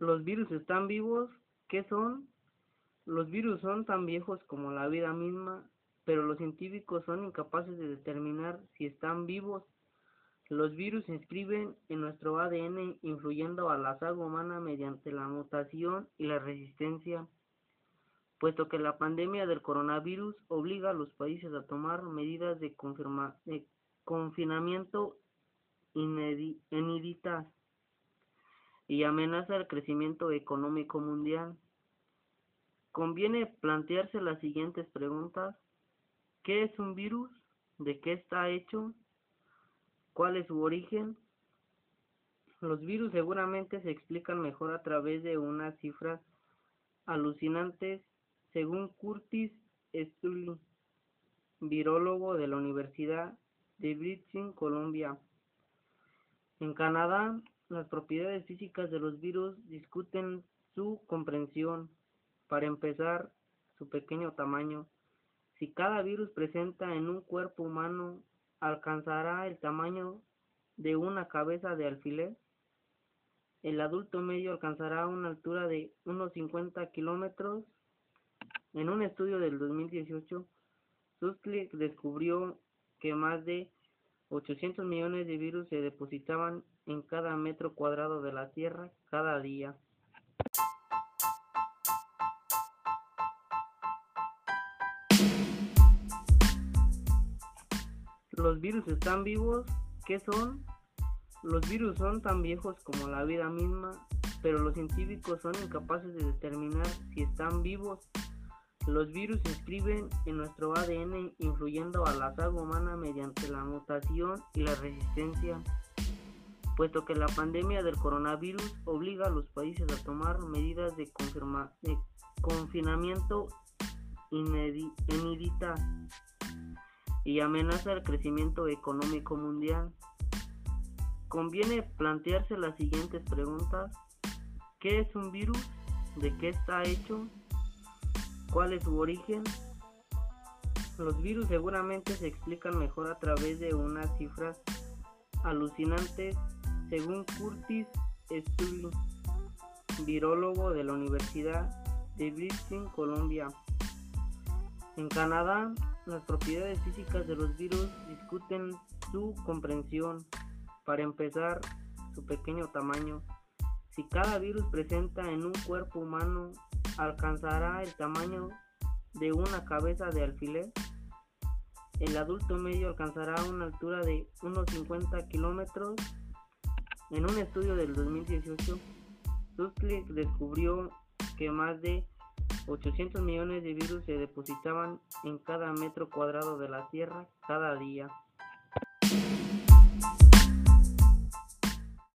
¿Los virus están vivos? ¿Qué son? Los virus son tan viejos como la vida misma, pero los científicos son incapaces de determinar si están vivos. Los virus se inscriben en nuestro ADN influyendo a la saga humana mediante la mutación y la resistencia, puesto que la pandemia del coronavirus obliga a los países a tomar medidas de, confinamiento inéditas y amenaza el crecimiento económico mundial. Conviene plantearse las siguientes preguntas. ¿Qué es un virus? ¿De qué está hecho? ¿Cuál es su origen? Los virus seguramente se explican mejor a través de unas cifras alucinantes, según Curtis Stully, virólogo de la Universidad de British Columbia. En Canadá, las propiedades físicas de los virus discuten su comprensión. Para empezar, su pequeño tamaño. Si cada virus presenta en un cuerpo humano alcanzará el tamaño de una cabeza de alfiler, el adulto medio alcanzará una altura de unos 50 kilómetros. En un estudio del 2018, Susklick descubrió que más de 800 millones de virus se depositaban en cada metro cuadrado de la Tierra cada día. ¿Los virus están vivos? ¿Qué son? Los virus son tan viejos como la vida misma, pero los científicos son incapaces de determinar si están vivos los virus se inscriben en nuestro ADN influyendo a la saga humana mediante la mutación y la resistencia, puesto que la pandemia del coronavirus obliga a los países a tomar medidas de, de confinamiento inéditas y amenaza el crecimiento económico mundial. Conviene plantearse las siguientes preguntas. ¿Qué es un virus? ¿De qué está hecho? ¿Cuál es su origen? Los virus seguramente se explican mejor a través de unas cifras alucinantes, según Curtis Stully, virólogo de la Universidad de British Columbia. En Canadá, las propiedades físicas de los virus discuten su comprensión. Para empezar, su pequeño tamaño. Si cada virus presenta en un cuerpo humano alcanzará el tamaño de una cabeza de alfiler. El adulto medio alcanzará una altura de unos 50 kilómetros. En un estudio del 2018, Susklick descubrió que más de 800 millones de virus se depositaban en cada metro cuadrado de la Tierra cada día.